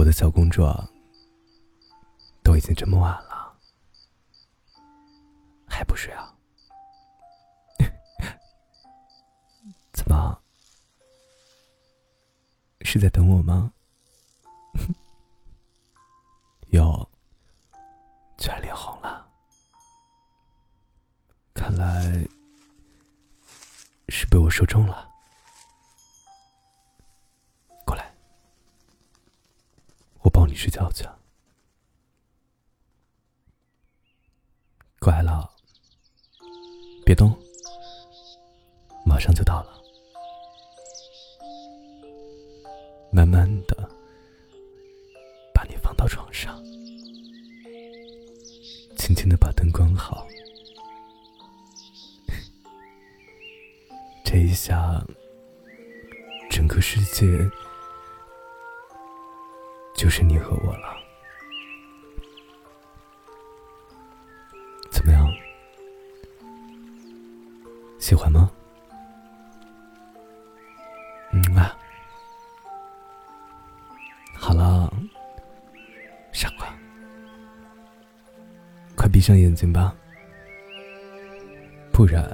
我的小公主，都已经这么晚了，还不睡啊？怎么？是在等我吗？哟，居然脸红了，看来是被我说中了。你睡觉去。乖了，别动，马上就到了。慢慢的把你放到床上，轻轻的把灯关好。这一下，整个世界就是你和我了。怎么样？喜欢吗？嗯啊。好了，傻瓜，快闭上眼睛吧，不然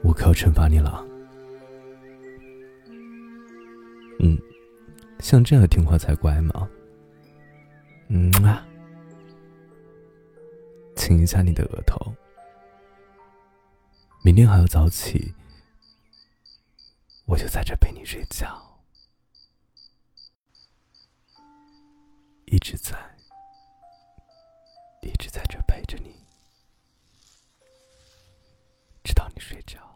我可要惩罚你了。嗯，像这样听话才乖嘛。嗯啊，亲一下你的额头。明天还要早起，我就在这陪你睡觉。一直在，一直在这陪着你，直到你睡着。